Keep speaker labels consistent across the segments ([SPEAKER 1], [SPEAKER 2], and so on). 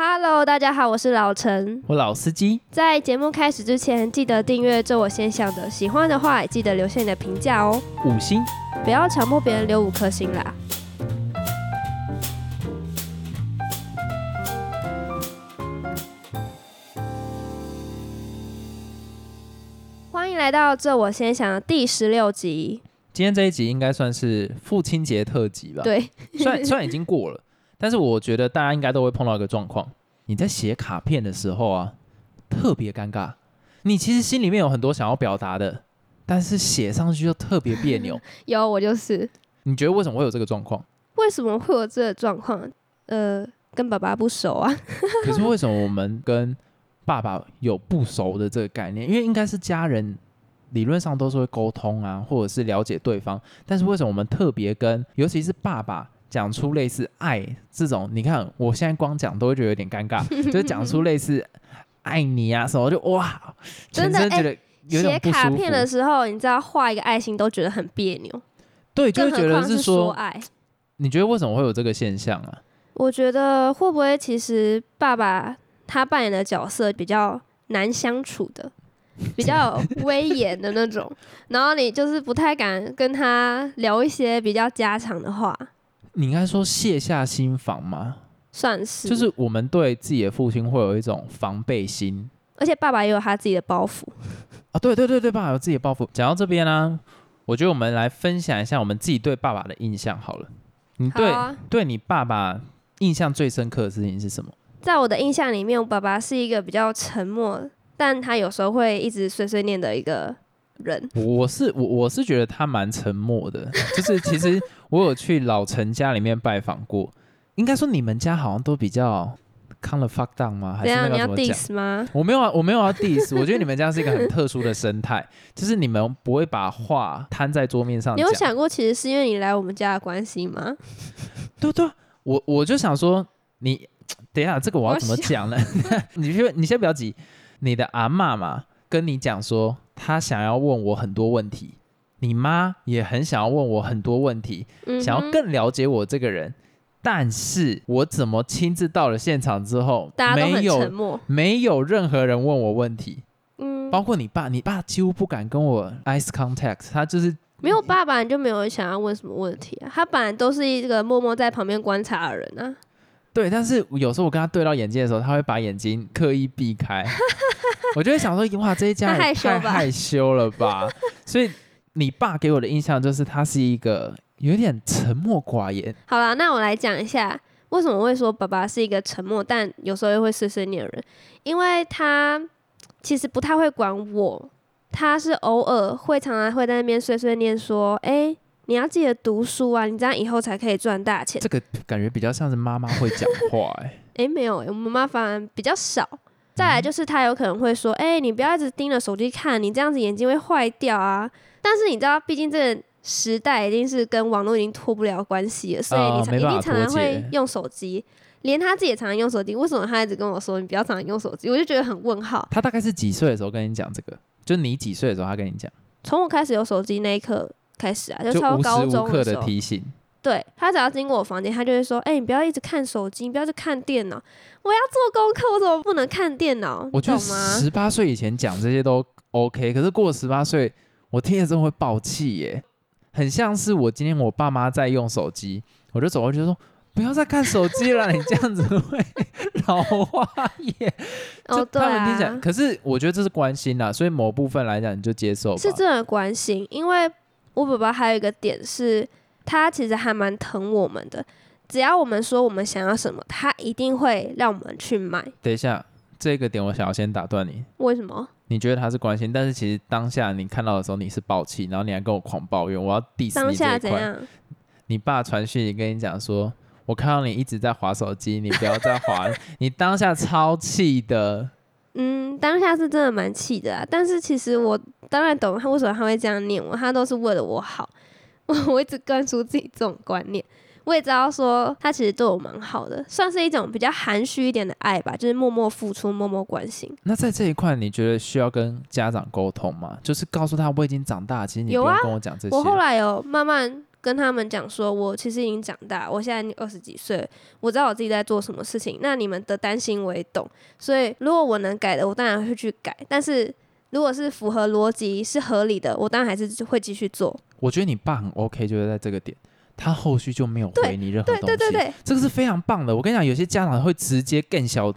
[SPEAKER 1] Hello，大家好，我是老陈。
[SPEAKER 2] 我老司机，
[SPEAKER 1] 在节目开始之前，记得订阅“这我先想的”，喜欢的话也记得留下你的评价哦，
[SPEAKER 2] 五星。
[SPEAKER 1] 不要强迫别人留五颗星啦。欢迎来到“这我先想”的第十六集。
[SPEAKER 2] 今天这一集应该算是父亲节特辑吧？
[SPEAKER 1] 对，
[SPEAKER 2] 虽然虽然已经过了，但是我觉得大家应该都会碰到一个状况：你在写卡片的时候啊，特别尴尬。你其实心里面有很多想要表达的，但是写上去就特别别扭。
[SPEAKER 1] 有我就是。
[SPEAKER 2] 你觉得为什么会有这个状况？
[SPEAKER 1] 为什么会有这个状况？呃，跟爸爸不熟啊。
[SPEAKER 2] 可是为什么我们跟爸爸有不熟的这个概念？因为应该是家人，理论上都是会沟通啊，或者是了解对方。但是为什么我们特别跟，尤其是爸爸讲出类似爱这种？你看我现在光讲都会觉得有点尴尬，就是讲出类似爱你啊什么，就哇，全
[SPEAKER 1] 真的
[SPEAKER 2] 身觉得有
[SPEAKER 1] 写卡片的
[SPEAKER 2] 服。
[SPEAKER 1] 时候，你知道画一个爱心都觉得很别扭，
[SPEAKER 2] 对，就觉得
[SPEAKER 1] 况是
[SPEAKER 2] 说，
[SPEAKER 1] 爱。
[SPEAKER 2] 你觉得为什么会有这个现象啊？
[SPEAKER 1] 我觉得会不会其实爸爸他扮演的角色比较难相处的，比较威严的那种，然后你就是不太敢跟他聊一些比较家常的话，
[SPEAKER 2] 你应该说卸下心防吗？
[SPEAKER 1] 算是。
[SPEAKER 2] 就是我们对自己的父亲会有一种防备心。
[SPEAKER 1] 而且爸爸也有他自己的包袱。
[SPEAKER 2] 啊，对对对对，爸爸有自己的抱负。讲到这边呢、我觉得我们来分享一下我们自己对爸爸的印象好了。你对、
[SPEAKER 1] 啊
[SPEAKER 2] 对你爸爸印象最深刻的事情是什么？
[SPEAKER 1] 在我的印象里面，我爸爸是一个比较沉默，但他有时候会一直碎碎念的一个人。
[SPEAKER 2] 我是我我是觉得他蛮沉默的，就是其实我有去老陈家里面拜访过，应该说你们家好像都比较 kind of fuck down 吗？还是那个怎么讲
[SPEAKER 1] 吗？
[SPEAKER 2] 我没有啊，我没有要 diss，我觉得你们家是一个很特殊的生态，就是你们不会把话摊在桌面上
[SPEAKER 1] 你有。想过，其实是因为你来我们家的关系吗？
[SPEAKER 2] 对对啊，我我就想说，你等一下，这个我要怎么讲呢？你先你先不要急，你的阿妈嘛跟你讲说，她想要问我很多问题，你妈也很想要问我很多问题，
[SPEAKER 1] 嗯，
[SPEAKER 2] 想要更了解我这个人，但是我怎么亲自到了现场之后，没有
[SPEAKER 1] 默。
[SPEAKER 2] 没有任何人问我问题，
[SPEAKER 1] 嗯，
[SPEAKER 2] 包括你爸，你爸几乎不敢跟我 eyes contact，他就是
[SPEAKER 1] 没有爸爸，你就没有想要问什么问题啊？他本来都是一个默默在旁边观察的人啊。
[SPEAKER 2] 对，但是有时候我跟他对到眼睛的时候，他会把眼睛刻意避开，我就会想说，哇，这一家太害羞了吧？所以你爸给我的印象就是他是一个有点沉默寡言，
[SPEAKER 1] 好了，那我来讲一下为什么会说爸爸是一个沉默，但有时候又会碎碎念的人，因为他其实不太会管我，他是偶尔会常常会在那边碎碎念说，哎、你要记得读书啊，你这样以后才可以赚大钱。
[SPEAKER 2] 这个感觉比较像是妈妈会讲话、哎，
[SPEAKER 1] 哎，没有、诶我妈妈反而比较少。再来就是他有可能会说，哎、你不要一直盯着手机看，你这样子眼睛会坏掉啊。但是你知道，毕竟这个时代已经是跟网络已经脱不了关系了，所以你常、一定常常会用手机。连他自己也常常用手机，为什么他一直跟我说你不要常常用手机？我就觉得很问号。
[SPEAKER 2] 他大概是几岁的时候跟你讲这个？就你几岁的时候他跟你讲，
[SPEAKER 1] 从我开始有手机那一刻开始啊，就超高
[SPEAKER 2] 时无刻的
[SPEAKER 1] 中的，
[SPEAKER 2] 提醒。
[SPEAKER 1] 对他只要经过我房间，他就会说：“哎、你不要一直看手机，你不要去看电脑。我要做功课，我怎么不能看电脑？
[SPEAKER 2] 我觉得？十八岁以前讲这些都 OK，可是过了十八岁，我听了真的会爆气耶，很像是我今天我爸妈在用手机，我就走过去说。不要再看手机了，你这样子会 老花眼。就
[SPEAKER 1] 哦，对啊，
[SPEAKER 2] 可是我觉得这是关心啦，所以某部分来讲你就接受。
[SPEAKER 1] 是真的关心，因为我爸爸还有一个点是，他其实还蛮疼我们的。只要我们说我们想要什么，他一定会让我们去买。
[SPEAKER 2] 等一下，这个点我想要先打断你。
[SPEAKER 1] 为什么？
[SPEAKER 2] 你觉得他是关心，但是其实当下你看到的时候你是暴气，然后你还跟我狂抱怨，我要 diss
[SPEAKER 1] 当
[SPEAKER 2] 你这一。
[SPEAKER 1] 下怎样？
[SPEAKER 2] 你爸传讯息跟你讲说，我看到你一直在划手机，你不要再划。你当下超气的，
[SPEAKER 1] 嗯，当下是真的蛮气的啊。但是其实我当然懂他为什么他会这样念我，他都是为了我好。我我一直灌输自己这种观念。我也知道说他其实对我蛮好的，算是一种比较含蓄一点的爱吧，就是默默付出、默默关心。
[SPEAKER 2] 那在这一块，你觉得需要跟家长沟通吗？就是告诉他我已经长大，其实你不用跟我讲这些。
[SPEAKER 1] 我后来有慢慢跟他们讲说，我其实已经长大，我现在二十几岁，我知道我自己在做什么事情。那你们的担心我也懂，所以如果我能改的，我当然会去改。但是如果是符合逻辑、是合理的，我当然还是会继续做。
[SPEAKER 2] 我觉得你爸很 OK，就是在这个点，他后续就没有回你任何
[SPEAKER 1] 对
[SPEAKER 2] 东西。
[SPEAKER 1] 对对对，
[SPEAKER 2] 这个是非常棒的。我跟你讲，有些家长会直接更小，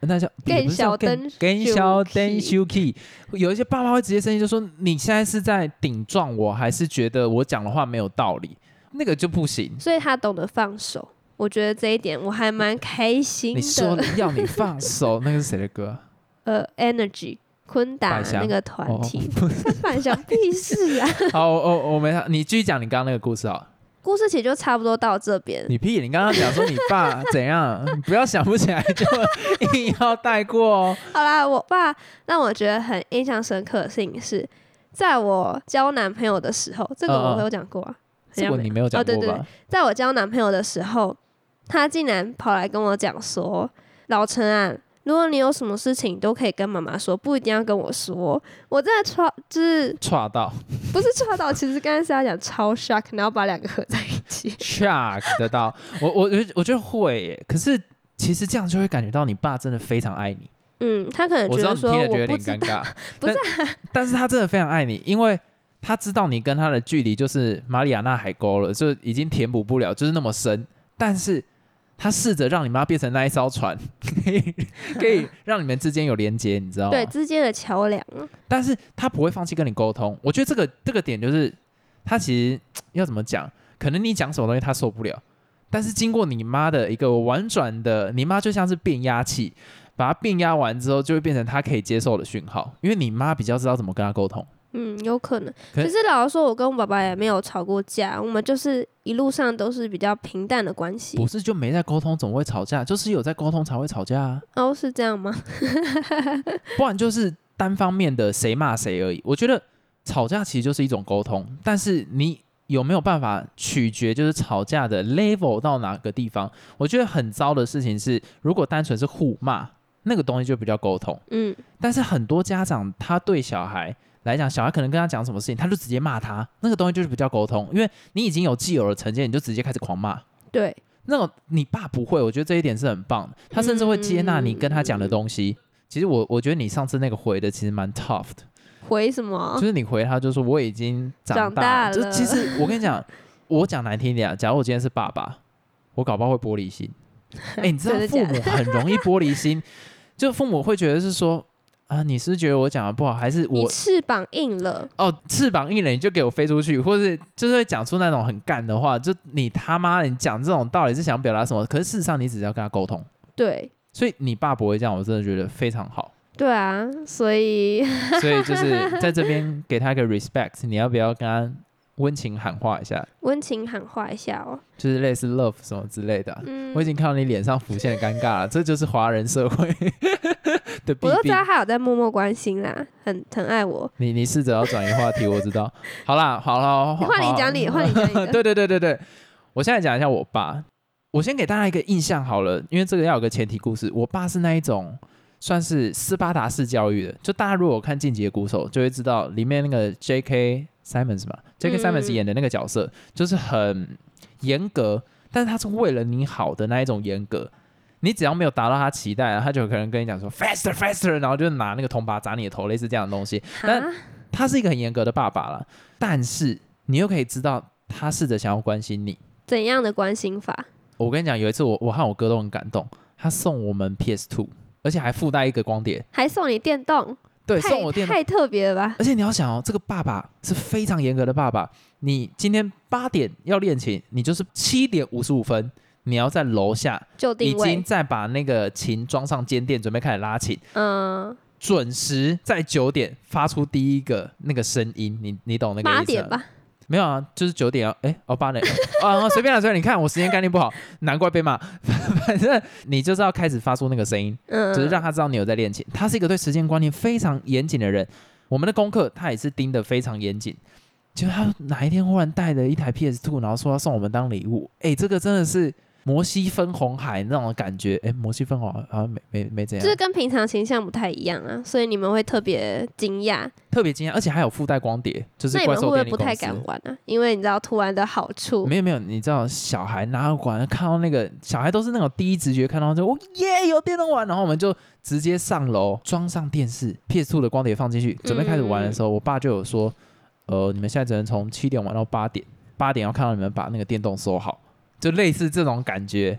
[SPEAKER 2] 那叫也不是叫更
[SPEAKER 1] 更
[SPEAKER 2] 更小
[SPEAKER 1] 生
[SPEAKER 2] 灯
[SPEAKER 1] 气
[SPEAKER 2] s key。有一些爸妈会直接生气，就说你现在是在顶撞我，还是觉得我讲的话没有道理？那个就不行。
[SPEAKER 1] 所以他懂得放手。我觉得这一点我还蛮开心
[SPEAKER 2] 你说
[SPEAKER 1] 的。
[SPEAKER 2] 要你放手，那个是谁的歌？
[SPEAKER 1] 呃，Energy 昆达那个团
[SPEAKER 2] 哦
[SPEAKER 1] 体，反响 屁事啊！
[SPEAKER 2] 好，我我我没他，你继续讲你刚刚那个故事啊。
[SPEAKER 1] 故事其实就差不多到这边。
[SPEAKER 2] 你屁！你刚刚讲说你爸怎样，你不要想不起来就硬要带过哦。
[SPEAKER 1] 好啦，我爸让我觉得很印象深刻的事情是，在我交男朋友的时候，这个我有讲过啊。好
[SPEAKER 2] 这
[SPEAKER 1] 像
[SPEAKER 2] 个你没有讲
[SPEAKER 1] 哦对对？在我交男朋友的时候，他竟然跑来跟我讲说：“老陈啊，如果你有什么事情都可以跟妈妈说，不一定要跟我说。”我真的超就是
[SPEAKER 2] 岔到
[SPEAKER 1] 不是戳到，其实刚才是要讲超 shock，然后把两个合在一起。
[SPEAKER 2] shock 得到，我我觉得我觉得会耶，可是其实这样就会感觉到你爸真的非常爱你。
[SPEAKER 1] 嗯，他可能觉得说
[SPEAKER 2] 你听了觉得有
[SPEAKER 1] 我不知道，
[SPEAKER 2] 点尴尬，
[SPEAKER 1] 不是
[SPEAKER 2] 但，但是他真的非常爱你，因为他知道你跟他的距离就是马里亚纳海沟了，就已经填补不了，就是那么深。但是他试着让你妈变成那一艘船，可以可以让你们之间有连接，你知道吗？
[SPEAKER 1] 对之间的桥梁。
[SPEAKER 2] 但是他不会放弃跟你沟通。我觉得这个这个点就是，他其实要怎么讲？可能你讲什么东西他受不了，但是经过你妈的一个婉转的，你妈就像是变压器，把它变压完之后，就会变成他可以接受的讯号。因为你妈比较知道怎么跟他沟通。
[SPEAKER 1] 嗯，有可能。
[SPEAKER 2] 可
[SPEAKER 1] 其实老实说，我跟我爸爸也没有吵过架，我们就是一路上都是比较平淡的关系
[SPEAKER 2] 不。是就没在沟通，怎么会吵架？就是有在沟通才会吵架啊，
[SPEAKER 1] 哦，是这样吗？
[SPEAKER 2] 不然就是单方面的谁骂谁而已。我觉得吵架其实就是一种沟通，但是你有没有办法取决就是吵架的 level 到哪个地方？我觉得很糟的事情是，如果单纯是互骂，那个东西就比较沟通。
[SPEAKER 1] 嗯，
[SPEAKER 2] 但是很多家长他对小孩来讲，小孩可能跟他讲什么事情，他就直接骂他，那个东西就是不叫沟通，因为你已经有既有的成见，你就直接开始狂骂。
[SPEAKER 1] 对，
[SPEAKER 2] 那种你爸不会，我觉得这一点是很棒的，他甚至会接纳你跟他讲的东西。其实我我觉得你上次那个回的其实蛮 tough 的，
[SPEAKER 1] 回什么
[SPEAKER 2] 就？是你回他就说我已经长
[SPEAKER 1] 长
[SPEAKER 2] 大
[SPEAKER 1] 大了
[SPEAKER 2] 就其实我跟你讲，我讲难听一点啊，假如我今天是爸爸，我搞不好会玻璃心。哎、你知道父母很容易玻璃心，就父母会觉得是说啊，你是是觉得我讲的不好，还是
[SPEAKER 1] 你
[SPEAKER 2] 我
[SPEAKER 1] 翅膀硬了，
[SPEAKER 2] 哦翅膀硬了你就给我飞出去，或是就是会讲出那种很干的话，就你他妈你讲这种道理是想表达什么？可是事实上你只是要跟他沟通。
[SPEAKER 1] 对，
[SPEAKER 2] 所以你爸不会这样，我真的觉得非常好。
[SPEAKER 1] 对啊，所以
[SPEAKER 2] 所以就是 在这边给他一个 respect，你要不要跟他温情喊话一下？
[SPEAKER 1] 温情喊话一下哦。
[SPEAKER 2] 就是类似 love 什么之类的啊、
[SPEAKER 1] 嗯
[SPEAKER 2] 我已，经看到你脸上浮现的尴尬了，这就是华人社会 的弊病
[SPEAKER 1] 我都知。道他有在默默关心啦，很很爱我。
[SPEAKER 2] 你你试着要转移话题，我知道。好啦，好了，
[SPEAKER 1] 换你讲你，换你讲。
[SPEAKER 2] 对对对对对，我现在讲一下我爸。我先给大家一个印象好了，因为这个要有个前提故事。我爸是那一种算是斯巴达式教育的，就大家如果看《进击的鼓手》，就会知道里面那个 J.K. Simons 嘛，J.K.
[SPEAKER 1] 嗯
[SPEAKER 2] Simons 演的那个角色就是很严格，但是他是为了你好的那一种严格。你只要没有达到他期待啊，他就有可能跟你讲说 faster faster，然后就拿那个铜把砸你的头，类似这样的东西。但他是一个很严格的爸爸了，但是你又可以知道他试着想要关心你。
[SPEAKER 1] 怎样的关心法？
[SPEAKER 2] 我跟你讲，有一次我我和我哥都很感动，他送我们 PS Two，而且还附带一个光碟，
[SPEAKER 1] 还送你电动？
[SPEAKER 2] 对，送我电动。
[SPEAKER 1] 太特别了吧？
[SPEAKER 2] 而且你要想哦，这个爸爸是非常严格的爸爸。你今天八点要练琴，你就是七点五十五分，你要在楼下已
[SPEAKER 1] 就定
[SPEAKER 2] 经
[SPEAKER 1] 位，
[SPEAKER 2] 在把那个琴装上肩垫，准备开始拉琴，
[SPEAKER 1] 嗯，
[SPEAKER 2] 准时在九点发出第一个那个声音。你你懂那个意思？
[SPEAKER 1] 八点吧。
[SPEAKER 2] 没有啊，就是九点啊，哎，哦八点，啊随便了随便，你看我时间概念不好，难怪被骂。反正你就是要开始发出那个声音，
[SPEAKER 1] 嗯，
[SPEAKER 2] 只是让他知道你有在练琴。他是一个对时间观念非常严谨的人，我们的功课他也是盯得非常严谨。结果他哪一天忽然带了一台 PS Two，然后说要送我们当礼物，哎，这个真的是摩西分红海那种感觉。哎，摩西分红海好像没没没怎样，
[SPEAKER 1] 就是跟平常形象不太一样啊，所以你们会特别惊讶。
[SPEAKER 2] 特别惊讶，而且还有附带光碟，就是
[SPEAKER 1] 那你们会不会不太敢玩啊？因为你知道突然的好处。
[SPEAKER 2] 没有没有，你知道小孩哪有管？看到那个小孩都是那种第一直觉看到就哦耶有电动玩，然后我们就直接上楼装上电视，PS Two 的光碟放进去，准备开始玩的时候，我爸就有说，呃，你们现在只能从七点玩到八点，八点要看到你们把那个电动收好，就类似这种感觉。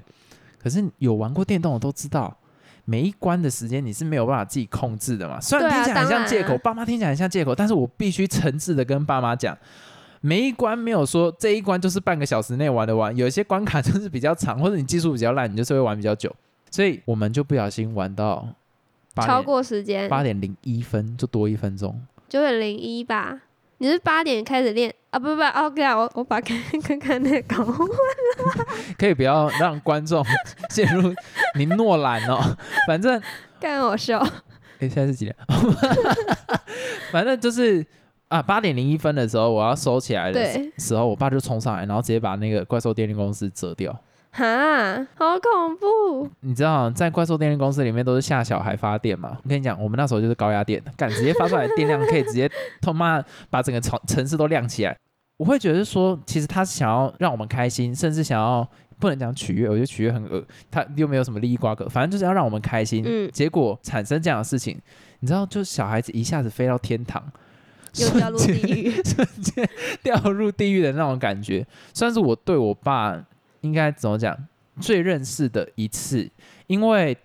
[SPEAKER 2] 可是有玩过电动的都知道。每一关的时间你是没有办法自己控制的嘛？虽然听起来很像借口，爸妈听起来很像借口，但是我必须诚挚的跟爸妈讲，每一关没有说这一关就是半个小时内玩得完，有一些关卡 就是比较长，或者你技术比较烂，你就是会玩比较久。所以我们就不小心玩到
[SPEAKER 1] 超过时间
[SPEAKER 2] 八点零一分，就多一分钟。
[SPEAKER 1] 九点零一吧。你是八点开始练啊？不不不，OK 啊，我我把看看看那个搞混
[SPEAKER 2] 可以不要让观众 陷入你诺兰哦。反正
[SPEAKER 1] 干我笑。
[SPEAKER 2] 诶，现在是几点？反正就是啊，八点零一分的时候，我要收起来的时候，我爸就冲上来，然后直接把那个怪兽电力公司折掉。
[SPEAKER 1] 哈，好恐怖！
[SPEAKER 2] 你知道，在怪兽电力公司里面都是下小孩发电嘛？我跟你讲，我们那时候就是高压电，敢直接发出来的电量可以直接他妈把整个城城市都亮起来。我会觉得说，其实他是想要让我们开心，甚至想要不能讲取悦，我觉得取悦很恶，他又没有什么利益瓜葛，反正就是要让我们开心。
[SPEAKER 1] 嗯
[SPEAKER 2] 结果产生这样的事情，你知道，就小孩子一下子飞到天堂，
[SPEAKER 1] 又掉入地狱。
[SPEAKER 2] 瞬间掉入地狱的那种感觉，算是我对我爸应该怎么讲最认识的一次，因为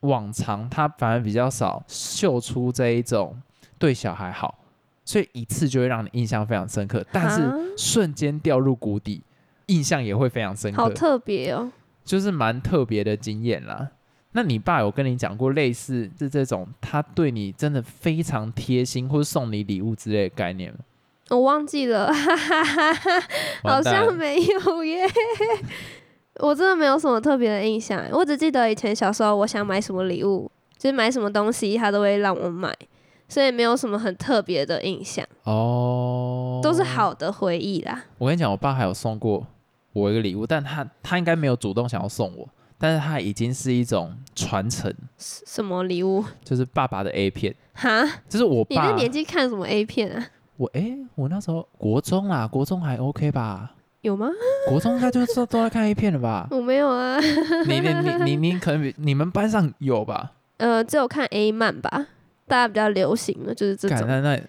[SPEAKER 2] 往常他反而比较少秀出这一种对小孩好，所以一次就会让你印象非常深刻，但是
[SPEAKER 1] 啊
[SPEAKER 2] 瞬间掉入谷底，印象也会非常深刻，
[SPEAKER 1] 好特别哦。
[SPEAKER 2] 就是蛮特别的经验啦。那你爸有跟你讲过类似是这种他对你真的非常贴心，或者送你礼物之类的概念吗？
[SPEAKER 1] 我忘记了，哈哈哈哈，好像没有耶。我真的没有什么特别的印象，我只记得以前小时候，我想买什么礼物，就是买什么东西，他都会让我买，所以没有什么很特别的印象，
[SPEAKER 2] 哦，
[SPEAKER 1] 都是。好的回忆啦。
[SPEAKER 2] 我跟你讲，我爸还有送过我一个礼物，但他他应该没有主动想要送我，但是他已经是一种传承，
[SPEAKER 1] 什什么礼物？
[SPEAKER 2] 就是爸爸的 A 片，
[SPEAKER 1] 哈？
[SPEAKER 2] 就是我爸
[SPEAKER 1] 你那。年纪看什么 A 片啊？
[SPEAKER 2] 我诶，我那时候国中啦，国中还 OK 吧？
[SPEAKER 1] 有吗？
[SPEAKER 2] 国中应该就是都都在看 A 片了吧？
[SPEAKER 1] 我没有啊。
[SPEAKER 2] 你你你你你可能你们班上有吧？
[SPEAKER 1] 呃，只有看 A 漫吧，大家比较流行的就是这种。
[SPEAKER 2] 干那那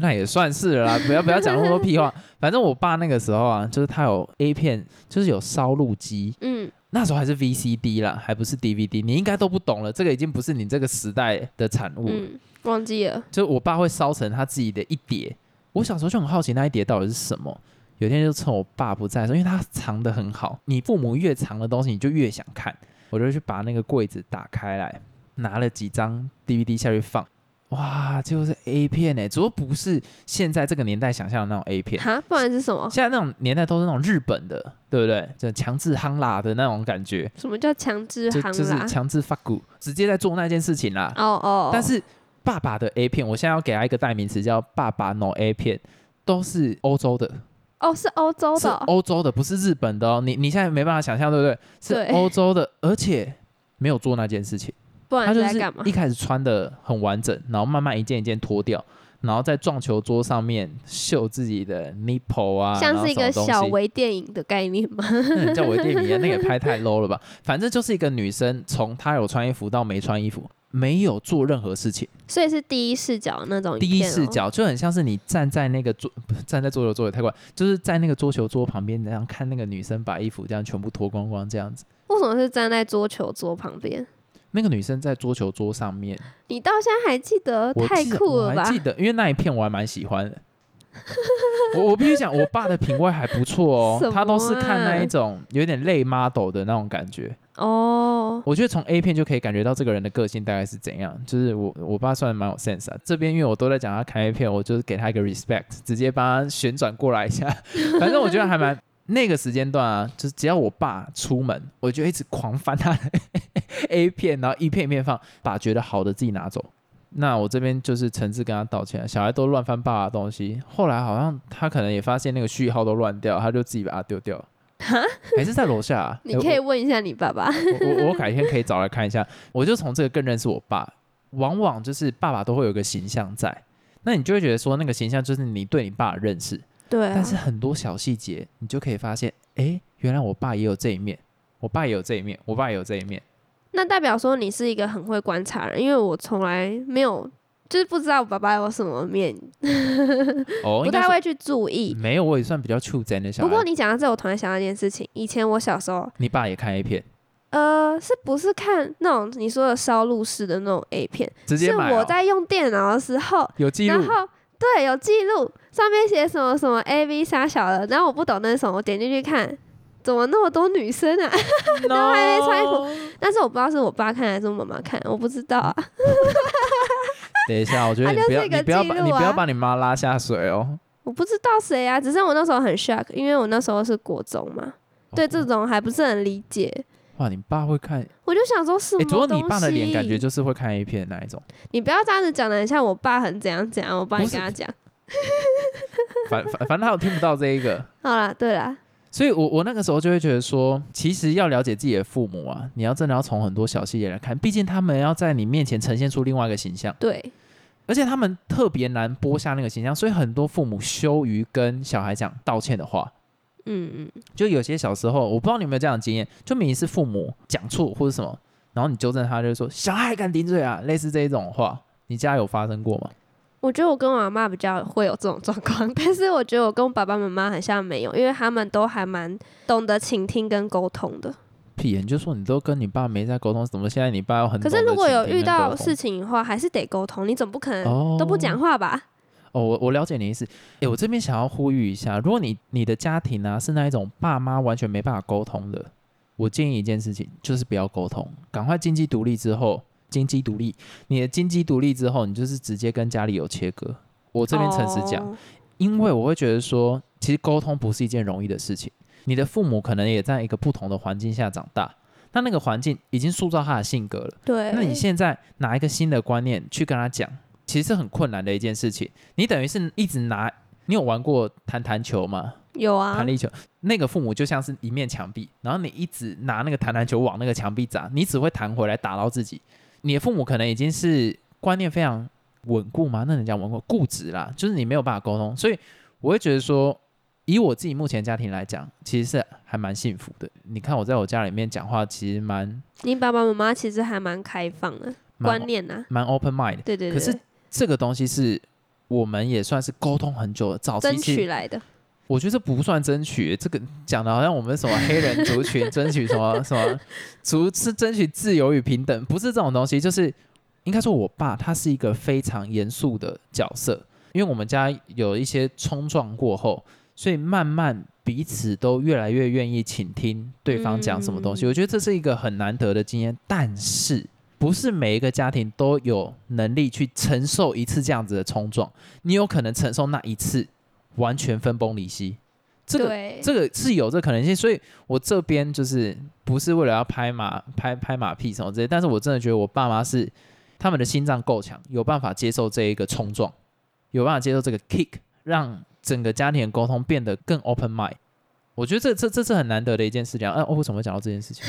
[SPEAKER 2] 那也算是了啦，不要不要讲那么多屁话。反正我爸那个时候啊，就是他有 A 片，就是有烧录机，
[SPEAKER 1] 嗯，
[SPEAKER 2] 那时候还是 VCD 啦，还不是 DVD，你应该都不懂了，这个已经不是你这个时代的产物了。
[SPEAKER 1] 嗯，忘记了。
[SPEAKER 2] 就我爸会烧成他自己的一叠，我小时候就很好奇那一叠到底是什么。有一天就趁我爸不在的时候，因为他藏的很好，你父母越藏的东西，你就越想看。我就去把那个柜子打开来，拿了几张 DVD 下去放，哇，就是 A 片哎、只不过不是现在这个年代想象的那种 A 片，
[SPEAKER 1] 哈，不然是什么？
[SPEAKER 2] 现在那种年代都是那种日本的，对不对？就强制夯拉的那种感觉。
[SPEAKER 1] 什么叫强制
[SPEAKER 2] 就
[SPEAKER 1] 行啦？
[SPEAKER 2] 就是强制发骨，直接在做那件事情啦。
[SPEAKER 1] 哦哦，
[SPEAKER 2] 但是爸爸的 A 片，我现在要给他一个代名词，叫“爸爸 no A 片”，都是欧洲的，
[SPEAKER 1] 哦是欧洲的哦，
[SPEAKER 2] 欧洲的，不是日本的哦。你你现在没办法想象，对不对？是
[SPEAKER 1] 对
[SPEAKER 2] 欧洲的，而且没有做那件事情，
[SPEAKER 1] 不
[SPEAKER 2] 他就是一？开始穿的很完整，然后慢慢一件一件脱掉。然后在撞球桌上面秀自己的 nipple 啊，
[SPEAKER 1] 像是一个小微电影的概念吗？
[SPEAKER 2] 叫微电影啊，那个也拍太 low 了吧？反正就是一个女生，从她有穿衣服到没穿衣服，没有做任何事情，
[SPEAKER 1] 所以是第一视角那种影
[SPEAKER 2] 第一视角就很像是你站在那个桌，站在桌球桌也太怪，就是在那个桌球桌旁边，那样看那个女生把衣服这样全部脱光光这样子。
[SPEAKER 1] 为什么是站在桌球桌旁边？
[SPEAKER 2] 那个女生在桌球桌上面，
[SPEAKER 1] 你到现在还记得？太酷了吧
[SPEAKER 2] 我还！记得，因为那一片我还蛮喜欢的。我我必须讲，我爸的品味还不错哦他都是看那
[SPEAKER 1] 啊
[SPEAKER 2] 一种有点类 model 的那种感觉。
[SPEAKER 1] 哦，
[SPEAKER 2] 我觉得从 A 片就可以感觉到这个人的个性大概是怎样。就是我我爸算蛮有 sense 啊。这边因为我都在讲他看 A 片，我就是给他一个 respect，直接帮他旋转过来一下。反正我觉得还蛮那个时间段啊，就是只要我爸出门，我就一直狂翻他的 A 片，然后一片一片放，把觉得好的自己拿走。那我这边就是诚挚跟他道歉，小孩都乱翻爸爸的东西。后来好像他可能也发现那个序号都乱掉，他就自己把它丢掉了。还是在楼下、啊？
[SPEAKER 1] 你
[SPEAKER 2] 哎
[SPEAKER 1] 可以问一下你爸爸。
[SPEAKER 2] 我我我改天可以找来看一下，我就从这个更认识我爸。往往就是爸爸都会有一个形象在，那你就会觉得说那个形象就是你对你爸的认识，
[SPEAKER 1] 对啊，
[SPEAKER 2] 但是很多小细节你就可以发现，诶，原来我爸也有这一面，我爸也有这一面，我爸也有这一面。
[SPEAKER 1] 那代表说你是一个很会观察人，因为我从来没有，就是不知道我爸爸有什么面，不太会去注意。
[SPEAKER 2] 没有，我也算比较处真的小孩。
[SPEAKER 1] 不过你讲到这，我突然想到一件事情，以前我小时候，
[SPEAKER 2] 你爸也看 A 片，
[SPEAKER 1] 呃，是不是看那种你说的烧录式的那种 A 片？是我在用电脑的时候，
[SPEAKER 2] 有记录
[SPEAKER 1] 然，后对有记录，上面写什么什么 A V 杀小的，然后我不懂那是什么，我点进去看，怎么那么多女生啊？
[SPEAKER 2] 然
[SPEAKER 1] 后还没穿衣服但是我不知道是我爸看还是我妈妈看，我不知道啊。
[SPEAKER 2] 等一下，我觉得你不要，你不要把，你不要把你妈拉下水哦。
[SPEAKER 1] 我不知道谁啊，只是我那时候很 shock，因为我那时候是国中嘛，对这种还不是很理解。
[SPEAKER 2] 哇，你爸会看？
[SPEAKER 1] 我就想说什
[SPEAKER 2] 哎、
[SPEAKER 1] 么
[SPEAKER 2] 主要？你爸的脸感觉就是会看 A 片那一种。
[SPEAKER 1] 你不要这样子讲的，很像我爸很怎样怎样，我帮你跟他讲。
[SPEAKER 2] 反反反正他有听不到这一个，
[SPEAKER 1] 好啦，对啦，
[SPEAKER 2] 所以我我那个时候就会觉得说，其实要了解自己的父母啊，你要真的要从很多小细节来看，毕竟他们要在你面前呈现出另外一个形象，
[SPEAKER 1] 对，
[SPEAKER 2] 而且他们特别难播下那个形象，所以很多父母羞于跟小孩讲道歉的话。
[SPEAKER 1] 嗯嗯，
[SPEAKER 2] 就有些小时候，我不知道你有没有这样的经验，就明明是父母讲错或者什么，然后你纠正他，就是说小孩敢顶嘴啊，类似这一种话，你家有发生过吗？
[SPEAKER 1] 我觉得我跟我阿妈比较会有这种状况，但是我觉得我跟我爸爸妈妈好像没有，因为他们都还蛮懂得倾听跟沟通的。
[SPEAKER 2] 屁，你就说你都跟你爸没在沟通，怎么现在你爸又很
[SPEAKER 1] 可是如果有遇到事情的话，还是得沟通，你总不可能
[SPEAKER 2] 哦
[SPEAKER 1] 都不讲话吧？
[SPEAKER 2] 哦，我我了解你的意思。诶，我这边想要呼吁一下，如果你你的家庭啊是那一种爸妈完全没办法沟通的，我建议一件事情，就是不要沟通，赶快经济独立之后，经济独立，你的经济独立之后，你就是直接跟家里有切割。我这边诚实讲，
[SPEAKER 1] 哦
[SPEAKER 2] 因为我会觉得说，其实沟通不是一件容易的事情。你的父母可能也在一个不同的环境下长大，那那个环境已经塑造他的性格了。
[SPEAKER 1] 对，
[SPEAKER 2] 那你现在拿一个新的观念去跟他讲，其实是很困难的一件事情。你等于是一直拿，你有玩过弹弹球吗？
[SPEAKER 1] 有啊
[SPEAKER 2] 弹，力球，那个父母就像是一面墙壁，然后你一直拿那个弹弹球往那个墙壁砸，你只会弹回来打到自己。你的父母可能已经是观念非常稳固吗？那人家稳固固执啦，就是你没有办法沟通，所以我会觉得说，以我自己目前家庭来讲，其实是还蛮幸福的。你看我在我家里面讲话，其实蛮
[SPEAKER 1] 你爸爸妈妈其实还蛮开放的观念呐、
[SPEAKER 2] 蛮 open mind 的。
[SPEAKER 1] 对对对，
[SPEAKER 2] 可是这个东西是我们也算是沟通很久了，早期
[SPEAKER 1] 争取来的，
[SPEAKER 2] 我觉得这不算争取，这个讲的好像我们什么黑人族群 争取什么什么族是争取自由与平等，不是这种东西，就是应该说我爸他是一个非常严肃的角色，因为我们家有一些冲撞过后，所以慢慢彼此都越来越愿意倾听对方讲什么东西，
[SPEAKER 1] 嗯。
[SPEAKER 2] 我觉得这是一个很难得的经验，但是。不是每一个家庭都有能力去承受一次这样子的冲撞，你有可能承受那一次完全分崩离析，这个，这个是有这可能性，所以我这边就是不是为了要拍马拍拍马屁什么之类，但是我真的觉得我爸妈是他们的心脏够强，有办法接受这一个冲撞，有办法接受这个 kick，让整个家庭的沟通变得更 open mind。我觉得这这这是很难得的一件事情啊！啊我为什么会讲到这件事情？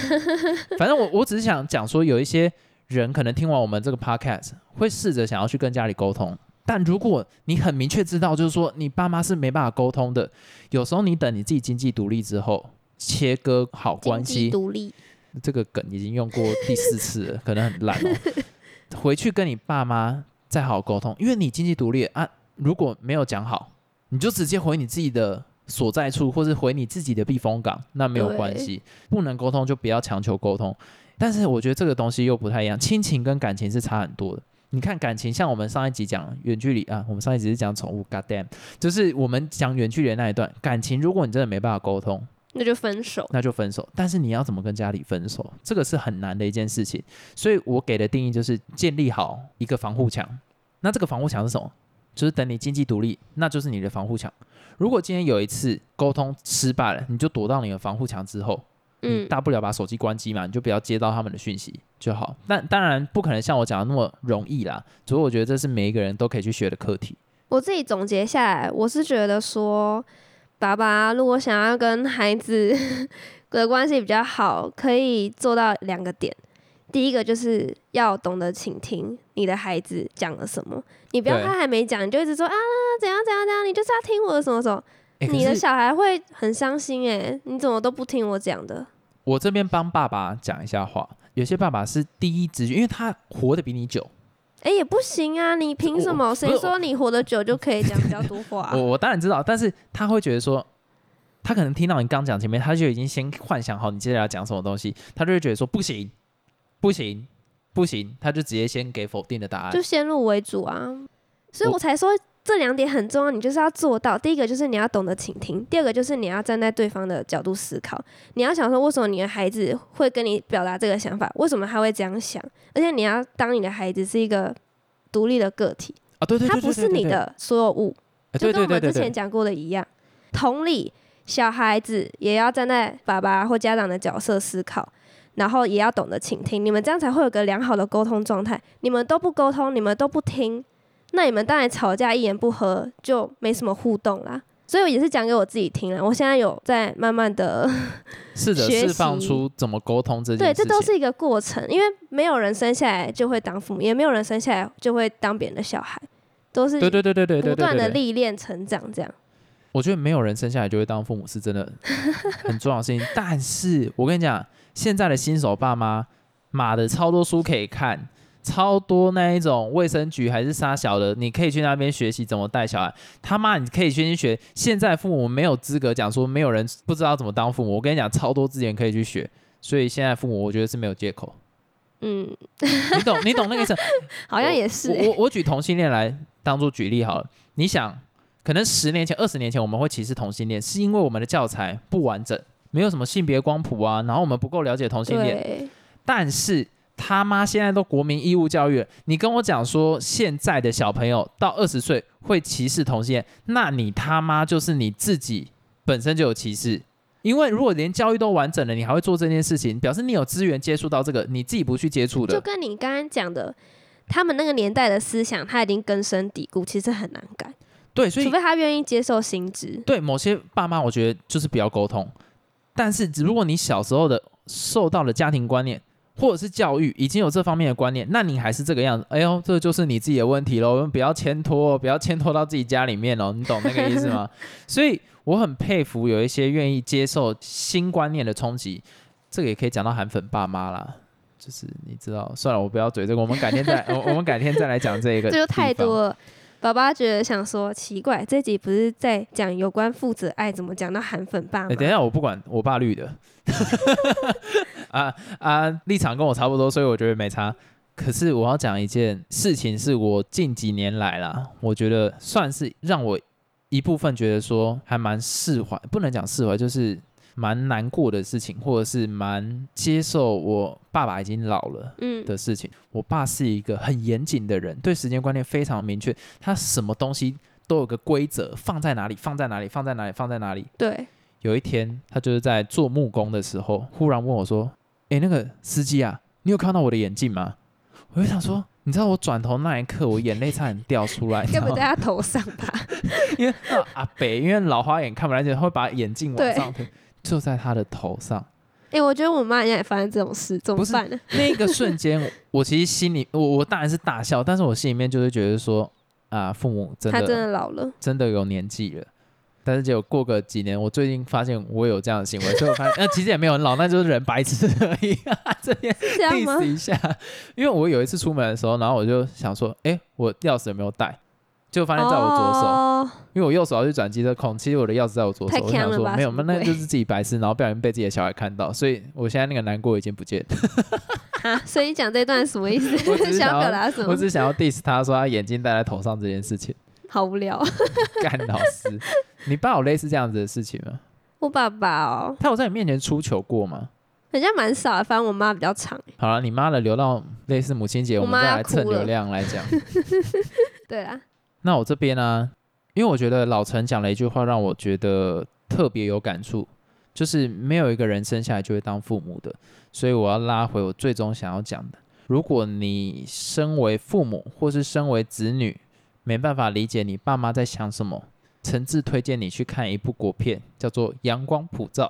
[SPEAKER 2] 反正我我只是想讲说，有一些人可能听完我们这个 podcast，会试着想要去跟家里沟通，但如果你很明确知道，就是说你爸妈是没办法沟通的，有时候你等你自己经济独立之后，切割好关系，
[SPEAKER 1] 独立，
[SPEAKER 2] 这个梗已经用过第四次了，可能很烂哦。回去跟你爸妈再好好沟通，因为你经济独立啊，如果没有讲好，你就直接回你自己的所在处，或是回你自己的避风港，那没有关系。不能沟通就不要强求沟通。但是我觉得这个东西又不太一样，亲情跟感情是差很多的。你看感情，像我们上一集讲远距离啊，我们上一集是讲宠物，God damn，就是我们讲远距离的那一段感情，如果你真的没办法沟通，
[SPEAKER 1] 那就分手。
[SPEAKER 2] 那就分手。但是你要怎么跟家里分手，这个是很难的一件事情。所以我给的定义就是建立好一个防护墙。那这个防护墙是什么？就是等你经济独立，那就是你的防护墙。如果今天有一次沟通失败了，你就躲到你的防护墙之后，大不了把手机关机嘛，你就不要接到他们的讯息就好。但当然不可能像我讲的那么容易啦，所以我觉得这是每一个人都可以去学的课题。
[SPEAKER 1] 我自己总结下来，我是觉得说，爸爸如果想要跟孩子 的关系比较好，可以做到两个点。第一个就是要懂得倾听你的孩子讲了什么，你不要他还没讲，你就一直说啊怎样怎样怎样，你就是要听我的什么什么，你的小孩会很伤心诶，你怎么都不听我讲的？
[SPEAKER 2] 我这边帮爸爸讲一下话，有些爸爸是第一直觉，因为他活得比你久。
[SPEAKER 1] 哎、也不行啊！你凭什么？谁说你活得久就可以讲比较多话、
[SPEAKER 2] 我我当然知道，但是他会觉得说，他可能听到你刚讲前面，他就已经先幻想好你接下来要讲什么东西，他就会觉得说不行，不行，不行，他就直接先给否定的答案
[SPEAKER 1] 就。先入为主啊，所以
[SPEAKER 2] 我
[SPEAKER 1] 我才说这两点很重要，你就是要做到。第一个就是你要懂得倾听，第二个就是你要站在对方的角度思考，你要想说为什么你的孩子会跟你表达这个想法，为什么他会这样想，而且你要当你的孩子是一个独立的个体，
[SPEAKER 2] 啊，对对对对
[SPEAKER 1] 他不是你，的所有物，就跟我们之前讲过的一样。同理，小孩子也要站在爸爸或家长的角色思考，然后也要懂得倾听。你们这样才会有个良好的沟通状态。你们都不沟通，你们都不听，那你们当然吵架一言不合就没什么互动啦。所以我也是讲给我自己听了。我现在有在慢慢的，
[SPEAKER 2] 试着释放出怎么沟通这件
[SPEAKER 1] 对，
[SPEAKER 2] 事情。
[SPEAKER 1] 这都是一个过程，因为没有人生下来就会当父母，也没有人生下来就会当别人的小孩，都是
[SPEAKER 2] 对对对对对
[SPEAKER 1] 不断的。历练成长这样。
[SPEAKER 2] 我觉得没有人生下来就会当父母是真的很重要的事情，但是我跟你讲，现在的新手爸妈，妈的超多书可以看，超多那一种卫生局还是杀小的，你可以去那边学习怎么带小孩。他妈，你可以先去学。现在父母没有资格讲说没有人不知道怎么当父母，我跟你讲，超多资源可以去学。所以现在父母我觉得是没有借口，
[SPEAKER 1] 嗯，
[SPEAKER 2] 你懂你懂那个意思？
[SPEAKER 1] 好像也是。
[SPEAKER 2] 我我举同性恋来当做举例好了，你想，可能十年前、二十年前我们会歧视同性恋，是因为我们的教材不完整，没有什么性别光谱啊，然后我们不够了解同性恋。但是他妈现在都国民义务教育了，你跟我讲说现在的小朋友到二十岁会歧视同性恋，那你他妈就是你自己本身就有歧视。因为如果连教育都完整了，你还会做这件事情，表示你有资源接触到这个，你自己不去接触的就。
[SPEAKER 1] 跟你刚刚讲的，他们那个年代的思想，他已经根深蒂固，其实很难改，
[SPEAKER 2] 对，所以
[SPEAKER 1] 除非他愿意接受新知。
[SPEAKER 2] 对某些爸妈，我觉得就是不要沟通。但是如果你小时候的受到了家庭观念或者是教育已经有这方面的观念，那你还是这个样子，哎呦，这就是你自己的问题喽。我们不要牵拖，不要牵拖到自己家里面哦，你懂那个意思吗？所以我很佩服有一些愿意接受新观念的冲击，这个也可以讲到韩粉爸妈啦。就是你知道，算了，我不要嘴这个，我们改天再，我我们改天再来讲这一个。
[SPEAKER 1] 这就太多。了。爸爸觉得想说奇怪，这集不是在讲有关父子爱，怎么讲到韩粉爸
[SPEAKER 2] 哎、
[SPEAKER 1] 妈？
[SPEAKER 2] 等一下，我不管，我爸绿的，啊啊，立场跟我差不多，所以我觉得没差。可是我要讲一件事情，是我近几年来啦，我觉得算是让我一部分觉得说还蛮释怀，不能讲释怀，就是蛮难过的事情，或者是蛮接受我爸爸已经老了
[SPEAKER 1] 嗯，
[SPEAKER 2] 的事情。我爸是一个很严谨的人，对时间观念非常明确，他什么东西都有个规则，放在哪里，放在哪里，放在哪里，放在哪里。
[SPEAKER 1] 对，
[SPEAKER 2] 有一天，他就是在做木工的时候，忽然问我说：“诶，那个司机啊，你有看到我的眼镜吗？”我就想说，你知道我转头那一刻，我眼泪差点掉出来，你知道吗
[SPEAKER 1] 该不在他头上吧？
[SPEAKER 2] 因为那阿北，因为老花眼看不来就，会把眼镜往
[SPEAKER 1] 对
[SPEAKER 2] 上推，就在他的头上。
[SPEAKER 1] 哎、我觉得我妈现在也发生这种事，怎么办呢？
[SPEAKER 2] 那个瞬间，我其实心里，我我当然是大笑，但是我心里面就是觉得说，啊，父母真的
[SPEAKER 1] 他真
[SPEAKER 2] 的
[SPEAKER 1] 的老了，
[SPEAKER 2] 真的有年纪了。但是结果过个几年，我最近发现我有这样的行为，所以我发现，呃，其实也没有很老，那就是人白痴而已。这边 diss？一下，因为我有一次出门的时候，然后我就想说，哎、我钥匙有没有带？就发现在我左手，
[SPEAKER 1] 哦、
[SPEAKER 2] 因为我右手要去转机的孔，其实我的钥匙在我左手。我想说没有，
[SPEAKER 1] 吧什么鬼
[SPEAKER 2] 那就是自己白痴，然后不小心被自己的小孩看到，所以我现在那个难过已经不见了。
[SPEAKER 1] 啊，所以你讲这段什么意思？
[SPEAKER 2] 我只是想
[SPEAKER 1] 想
[SPEAKER 2] 要
[SPEAKER 1] 表达什么
[SPEAKER 2] 我只？是想要 diss 他说他眼镜戴在头上这件事情，
[SPEAKER 1] 好无聊。
[SPEAKER 2] 干老师，你爸有类似这样子的事情吗？
[SPEAKER 1] 我爸爸哦，
[SPEAKER 2] 他有在你面前出糗过吗？
[SPEAKER 1] 人家蛮少的，反正我妈比较长。
[SPEAKER 2] 好了，你妈的留到类似母亲节，我们再来蹭流量来讲。
[SPEAKER 1] 对啊，
[SPEAKER 2] 那我这边呢、因为我觉得老陈讲了一句话，让我觉得特别有感触，就是没有一个人生下来就会当父母的，所以我要拉回我最终想要讲的。如果你身为父母或是身为子女，没办法理解你爸妈在想什么，诚挚推荐你去看一部国片，叫做《阳光普照》。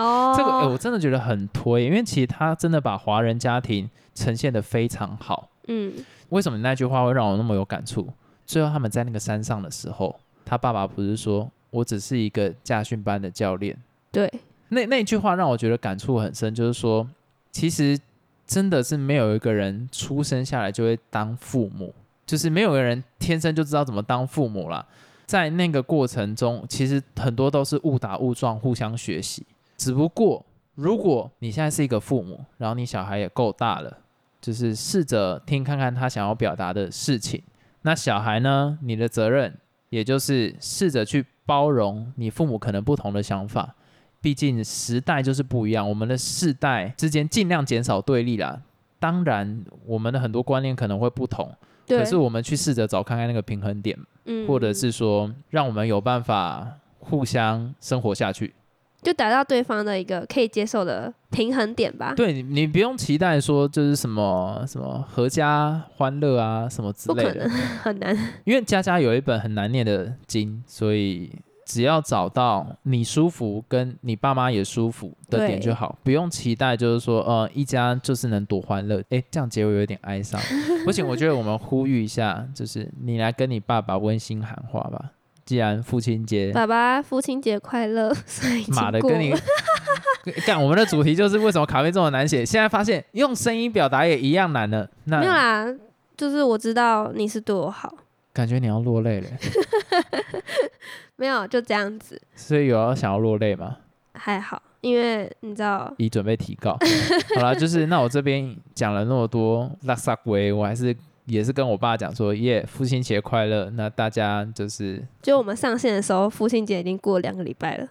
[SPEAKER 1] 哦，
[SPEAKER 2] 这个、呃我真的觉得很推，因为其实他真的把华人家庭呈现的非常好。
[SPEAKER 1] 嗯，
[SPEAKER 2] 为什么那句话会让我那么有感触？最后他们在那个山上的时候，他爸爸不是说我只是一个驾训班的教练，
[SPEAKER 1] 对，
[SPEAKER 2] 那那句话让我觉得感触很深，就是说，其实真的是没有一个人出生下来就会当父母，就是没有一个人天生就知道怎么当父母啦。在那个过程中，其实很多都是误打误撞，互相学习。只不过，如果你现在是一个父母，然后你小孩也够大了，就是试着听看看他想要表达的事情。那小孩呢，你的责任也就是试着去包容你父母可能不同的想法。毕竟时代就是不一样，我们的世代之间尽量减少对立啦。当然，我们的很多观念可能会不同，可是我们去试着找看看那个平衡点，
[SPEAKER 1] 嗯，
[SPEAKER 2] 或者是说让我们有办法互相生活下去。
[SPEAKER 1] 就达到对方的一个可以接受的平衡点吧。
[SPEAKER 2] 对你，你不用期待说就是什么什么合家欢乐啊什么之类的
[SPEAKER 1] 不可能，，很难。
[SPEAKER 2] 因为家家有一本很难念的经，所以只要找到你舒服跟你爸妈也舒服的点就好，不用期待就是说呃一家就是能多欢乐。哎，这样结尾有点哀伤，不行，我觉得我们呼吁一下，就是你来跟你爸爸温馨喊话吧。既然父亲节，
[SPEAKER 1] 爸爸，父亲节快乐！虽然已经
[SPEAKER 2] 妈的，跟你 干我们的主题就是为什么卡片这么难写？现在发现用声音表达也一样难了。那
[SPEAKER 1] 没有啦，就是我知道你是对我好，
[SPEAKER 2] 感觉你要落泪了，
[SPEAKER 1] 没有就这样子，
[SPEAKER 2] 所以有要想要落泪吗？
[SPEAKER 1] 还好，因为你知道，
[SPEAKER 2] 已准备提告。好了，就是那我这边讲了那么多拉萨鬼，我还是也是跟我爸讲说，耶，父亲节快乐。那大家就是
[SPEAKER 1] 就我们上线的时候，父亲节已经过了两个礼拜了。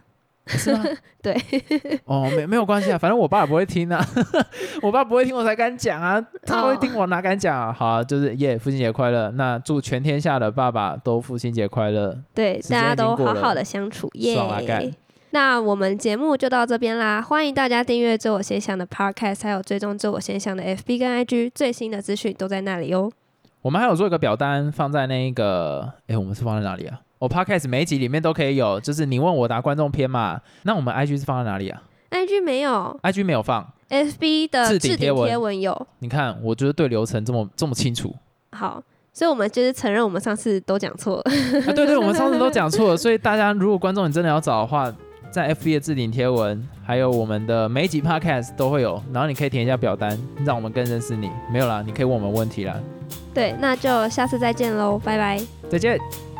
[SPEAKER 2] 是吗？
[SPEAKER 1] 对，
[SPEAKER 2] 哦，没没有关系啊，反正我爸也不会听啊，我爸不会听我才敢讲啊，他会听我哪敢讲啊？好啊，就是耶，父亲节快乐。那祝全天下的爸爸都父亲节快乐。
[SPEAKER 1] 对，大家都好好的相处，耶、那我们节目就到这边啦，欢迎大家订阅“自我现象”的 Podcast，还有追踪“自我现象”的 FB 跟 IG，最新的资讯都在那里哦。
[SPEAKER 2] 我们还有做一个表单放在那个，哎，我们是放在哪里啊？我、Podcast 每一集里面都可以有，就是你问我答观众篇嘛。那我们 IG 是放在哪里啊
[SPEAKER 1] IG 没有
[SPEAKER 2] ？IG 没有放。
[SPEAKER 1] ，FB 的置顶
[SPEAKER 2] 贴文
[SPEAKER 1] 贴文有。
[SPEAKER 2] 你看，我就是对流程这么这么清楚
[SPEAKER 1] 好，所以我们就是承认我们上次都讲错了。
[SPEAKER 2] 啊！对对，我们上次都讲错了，所以大家如果观众你真的要找的话，在 FB 的置顶贴文，还有我们的每一集 Podcast 都会有，然后你可以填一下表单，让我们更认识你。没有啦，你可以问我们问题啦。
[SPEAKER 1] 对，那就下次再见喽，拜拜。
[SPEAKER 2] 再见。